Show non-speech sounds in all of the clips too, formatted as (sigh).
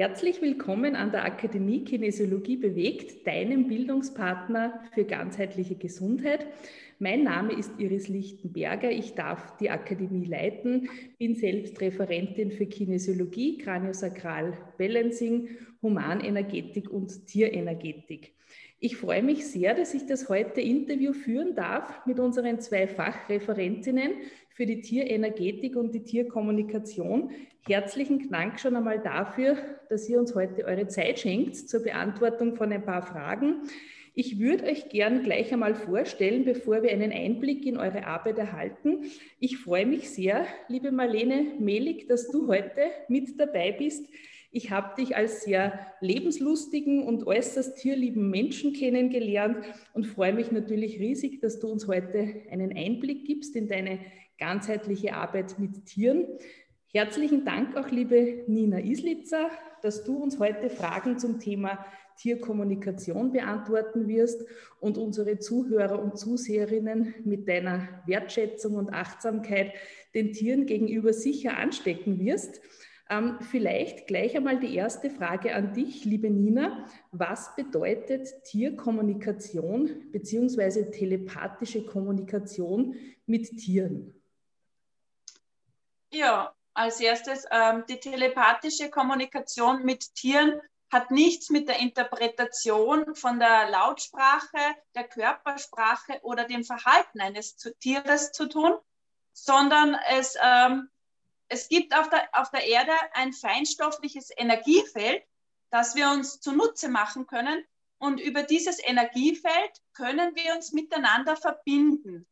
Herzlich willkommen an der Akademie Kinesiologie bewegt, deinem Bildungspartner für ganzheitliche Gesundheit. Mein Name ist Iris Lichtenberger. Ich darf die Akademie leiten, bin selbst Referentin für Kinesiologie, Kraniosakral Balancing, Humanenergetik und Tierenergetik. Ich freue mich sehr, dass ich das heute Interview führen darf mit unseren zwei Fachreferentinnen für die Tierenergetik und die Tierkommunikation. Herzlichen Dank schon einmal dafür, dass ihr uns heute eure Zeit schenkt zur Beantwortung von ein paar Fragen. Ich würde euch gern gleich einmal vorstellen, bevor wir einen Einblick in eure Arbeit erhalten. Ich freue mich sehr, liebe Marlene Mehlig, dass du heute mit dabei bist. Ich habe dich als sehr lebenslustigen und äußerst tierlieben Menschen kennengelernt und freue mich natürlich riesig, dass du uns heute einen Einblick gibst in deine ganzheitliche Arbeit mit Tieren. Herzlichen Dank auch, liebe Nina Islitzer, dass du uns heute Fragen zum Thema Tierkommunikation beantworten wirst und unsere Zuhörer und Zuseherinnen mit deiner Wertschätzung und Achtsamkeit den Tieren gegenüber sicher anstecken wirst. Ähm, vielleicht gleich einmal die erste Frage an dich, liebe Nina. Was bedeutet Tierkommunikation bzw. telepathische Kommunikation mit Tieren? Ja, als erstes, ähm, die telepathische Kommunikation mit Tieren hat nichts mit der Interpretation von der Lautsprache, der Körpersprache oder dem Verhalten eines Tieres zu tun, sondern es ähm, es gibt auf der, auf der Erde ein feinstoffliches Energiefeld, das wir uns zunutze machen können. Und über dieses Energiefeld können wir uns miteinander verbinden.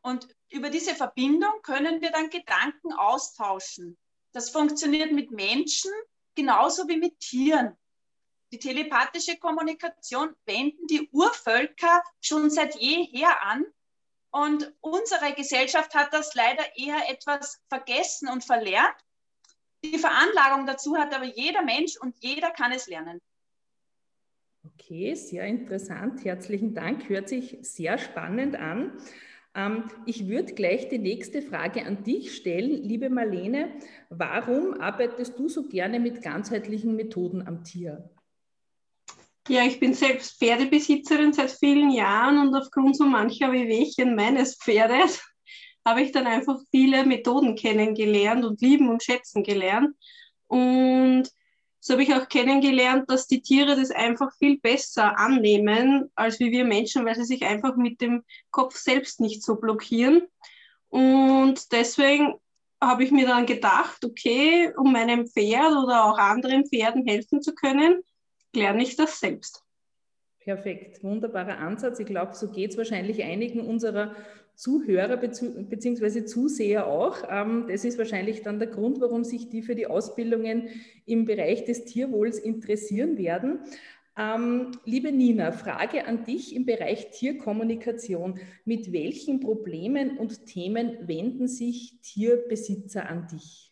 Und über diese Verbindung können wir dann Gedanken austauschen. Das funktioniert mit Menschen genauso wie mit Tieren. Die telepathische Kommunikation wenden die Urvölker schon seit jeher an und unsere Gesellschaft hat das leider eher etwas vergessen und verlernt. Die Veranlagung dazu hat aber jeder Mensch und jeder kann es lernen. Okay, sehr interessant. Herzlichen Dank. Hört sich sehr spannend an. Ähm, ich würde gleich die nächste Frage an dich stellen, liebe Marlene. Warum arbeitest du so gerne mit ganzheitlichen Methoden am Tier? Ja, ich bin selbst Pferdebesitzerin seit vielen Jahren und aufgrund so mancher Wehwehchen meines Pferdes habe ich dann einfach viele Methoden kennengelernt und lieben und schätzen gelernt. Und so habe ich auch kennengelernt, dass die Tiere das einfach viel besser annehmen als wie wir Menschen, weil sie sich einfach mit dem Kopf selbst nicht so blockieren. Und deswegen habe ich mir dann gedacht, okay, um meinem Pferd oder auch anderen Pferden helfen zu können, lerne ich das selbst. Perfekt, wunderbarer Ansatz. Ich glaube, so geht es wahrscheinlich einigen unserer Zuhörer bzw. Zuseher auch. Ähm, das ist wahrscheinlich dann der Grund, warum sich die für die Ausbildungen im Bereich des Tierwohls interessieren werden. Ähm, liebe Nina, Frage an dich im Bereich Tierkommunikation. Mit welchen Problemen und Themen wenden sich Tierbesitzer an dich?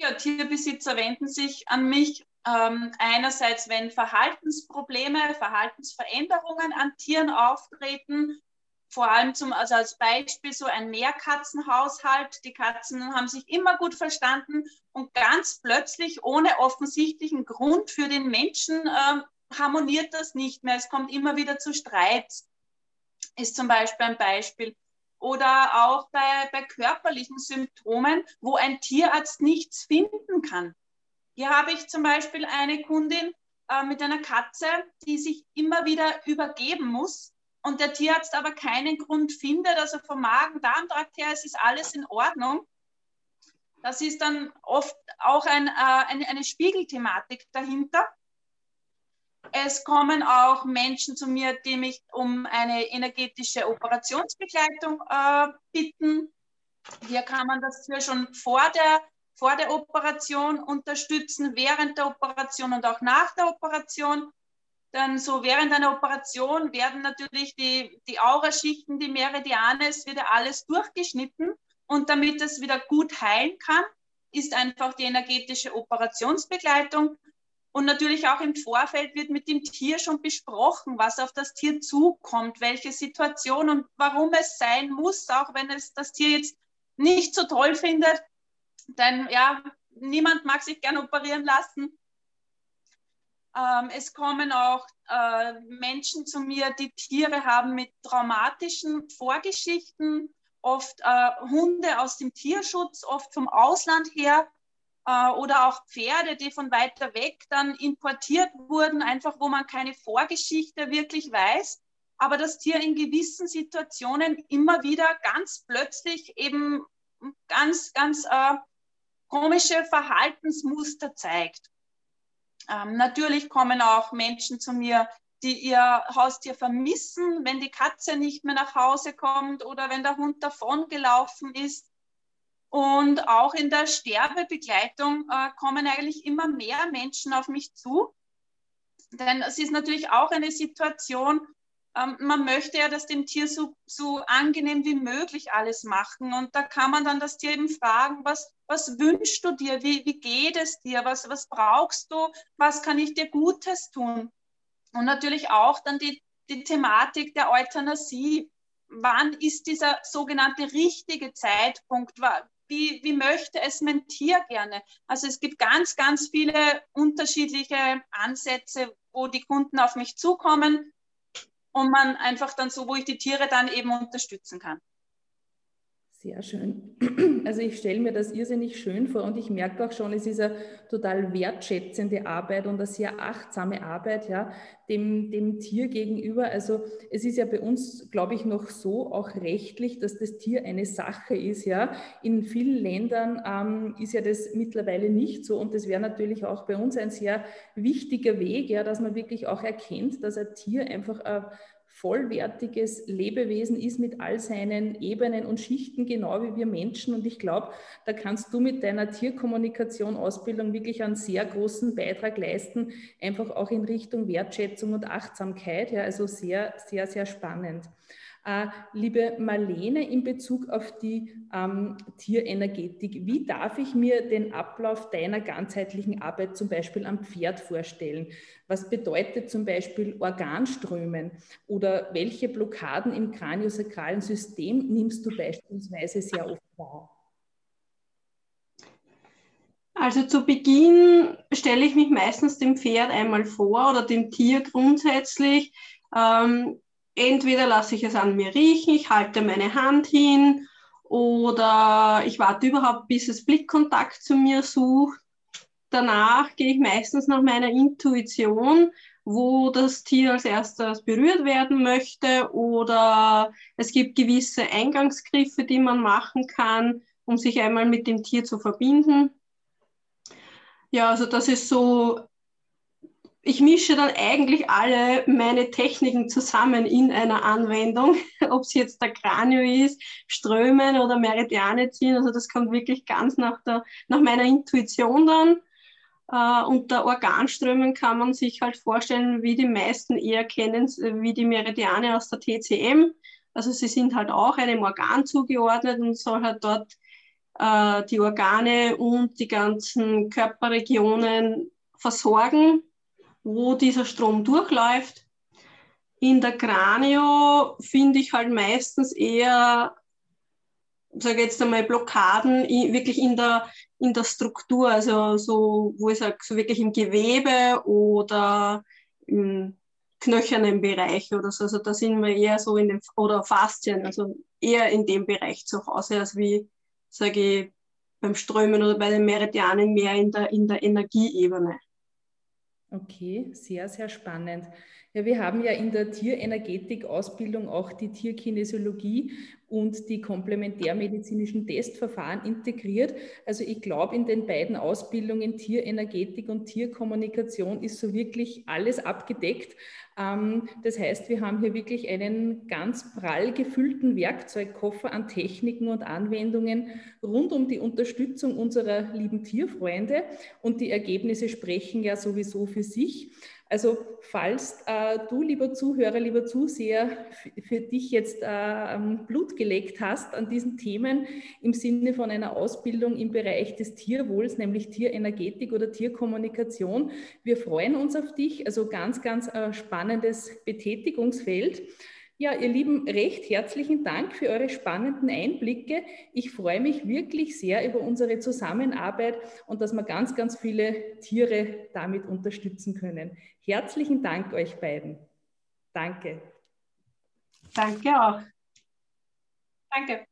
Ja, Tierbesitzer wenden sich an mich ähm, einerseits, wenn Verhaltensprobleme, Verhaltensveränderungen an Tieren auftreten, vor allem zum, also als Beispiel so ein Mehrkatzenhaushalt. Die Katzen haben sich immer gut verstanden und ganz plötzlich ohne offensichtlichen Grund für den Menschen äh, harmoniert das nicht mehr. Es kommt immer wieder zu Streits. Ist zum Beispiel ein Beispiel oder auch bei, bei körperlichen Symptomen, wo ein Tierarzt nichts finden kann. Hier habe ich zum Beispiel eine Kundin äh, mit einer Katze, die sich immer wieder übergeben muss und der Tierarzt aber keinen Grund findet, also vom Magen-Darm-Trakt her, es ist alles in Ordnung. Das ist dann oft auch ein, äh, eine, eine Spiegelthematik dahinter. Es kommen auch Menschen zu mir, die mich um eine energetische Operationsbegleitung äh, bitten. Hier kann man das hier schon vor der, vor der Operation unterstützen, während der Operation und auch nach der Operation. Dann so während einer Operation werden natürlich die, die Auraschichten, die Meridiane, es wird ja alles durchgeschnitten. Und damit es wieder gut heilen kann, ist einfach die energetische Operationsbegleitung und natürlich auch im Vorfeld wird mit dem Tier schon besprochen, was auf das Tier zukommt, welche Situation und warum es sein muss, auch wenn es das Tier jetzt nicht so toll findet. Denn ja, niemand mag sich gern operieren lassen. Ähm, es kommen auch äh, Menschen zu mir, die Tiere haben mit traumatischen Vorgeschichten, oft äh, Hunde aus dem Tierschutz, oft vom Ausland her äh, oder auch Pferde, die von weiter weg dann importiert wurden, einfach wo man keine Vorgeschichte wirklich weiß, aber das Tier in gewissen Situationen immer wieder ganz plötzlich eben ganz, ganz äh, komische Verhaltensmuster zeigt. Ähm, natürlich kommen auch Menschen zu mir, die ihr Haustier vermissen, wenn die Katze nicht mehr nach Hause kommt oder wenn der Hund davongelaufen ist. Und auch in der Sterbebegleitung äh, kommen eigentlich immer mehr Menschen auf mich zu. Denn es ist natürlich auch eine Situation, ähm, man möchte ja das dem Tier so, so angenehm wie möglich alles machen. Und da kann man dann das Tier eben fragen, was, was wünschst du dir? Wie, wie geht es dir? Was, was brauchst du? Was kann ich dir Gutes tun? Und natürlich auch dann die, die Thematik der Euthanasie. Wann ist dieser sogenannte richtige Zeitpunkt? Wie, wie möchte es mein Tier gerne? Also es gibt ganz, ganz viele unterschiedliche Ansätze, wo die Kunden auf mich zukommen und man einfach dann so, wo ich die Tiere dann eben unterstützen kann. Sehr schön. (clears throat) Also ich stelle mir das irrsinnig schön vor und ich merke auch schon, es ist eine total wertschätzende Arbeit und eine sehr achtsame Arbeit ja, dem, dem Tier gegenüber. Also es ist ja bei uns, glaube ich, noch so auch rechtlich, dass das Tier eine Sache ist. Ja. In vielen Ländern ähm, ist ja das mittlerweile nicht so und das wäre natürlich auch bei uns ein sehr wichtiger Weg, ja, dass man wirklich auch erkennt, dass ein Tier einfach ein vollwertiges Lebewesen ist mit all seinen Ebenen und Schichten, genau wie wir Menschen. Und ich glaube, da kannst du mit deiner Tierkommunikation, Ausbildung wirklich einen sehr großen Beitrag leisten, einfach auch in Richtung Wertschätzung und Achtsamkeit. Ja, also sehr, sehr, sehr spannend. Äh, liebe Marlene, in Bezug auf die ähm, Tierenergetik, wie darf ich mir den Ablauf deiner ganzheitlichen Arbeit zum Beispiel am Pferd vorstellen? Was bedeutet zum Beispiel Organströmen oder welche Blockaden im kraniosakralen System nimmst du beispielsweise sehr oft wahr? Also zu Beginn stelle ich mich meistens dem Pferd einmal vor oder dem Tier grundsätzlich. Ähm, entweder lasse ich es an mir riechen, ich halte meine Hand hin oder ich warte überhaupt, bis es Blickkontakt zu mir sucht. Danach gehe ich meistens nach meiner Intuition, wo das Tier als erstes berührt werden möchte oder es gibt gewisse Eingangsgriffe, die man machen kann, um sich einmal mit dem Tier zu verbinden. Ja, also das ist so ich mische dann eigentlich alle meine Techniken zusammen in einer Anwendung, (laughs) ob es jetzt der Kranio ist, Strömen oder Meridiane ziehen. Also das kommt wirklich ganz nach, der, nach meiner Intuition dann. Uh, unter Organströmen kann man sich halt vorstellen, wie die meisten eher kennen, wie die Meridiane aus der TCM. Also sie sind halt auch einem Organ zugeordnet und soll halt dort uh, die Organe und die ganzen Körperregionen versorgen wo dieser Strom durchläuft. In der Kranio finde ich halt meistens eher, sage jetzt einmal, Blockaden wirklich in der, in der Struktur, also so, wo ich sage, so wirklich im Gewebe oder im knöchernen Bereich oder so. Also da sind wir eher so in den, oder Faszien, also eher in dem Bereich zu Hause, als wie, sage ich, beim Strömen oder bei den Meridianen mehr in der, in der Energieebene. Okay, sehr, sehr spannend. Ja, wir haben ja in der Tierenergetik-Ausbildung auch die Tierkinesiologie und die komplementärmedizinischen Testverfahren integriert. Also ich glaube, in den beiden Ausbildungen Tierenergetik und Tierkommunikation ist so wirklich alles abgedeckt. Ähm, das heißt, wir haben hier wirklich einen ganz prall gefüllten Werkzeugkoffer an Techniken und Anwendungen rund um die Unterstützung unserer lieben Tierfreunde. Und die Ergebnisse sprechen ja sowieso für sich. Also falls äh, du, lieber Zuhörer, lieber Zuseher, für dich jetzt äh, ähm, Blut geleckt hast an diesen Themen im Sinne von einer Ausbildung im Bereich des Tierwohls, nämlich Tierenergetik oder Tierkommunikation, wir freuen uns auf dich. Also ganz, ganz äh, spannendes Betätigungsfeld. Ja, ihr Lieben, recht herzlichen Dank für eure spannenden Einblicke. Ich freue mich wirklich sehr über unsere Zusammenarbeit und dass wir ganz, ganz viele Tiere damit unterstützen können. Herzlichen Dank euch beiden. Danke. Danke auch. Danke.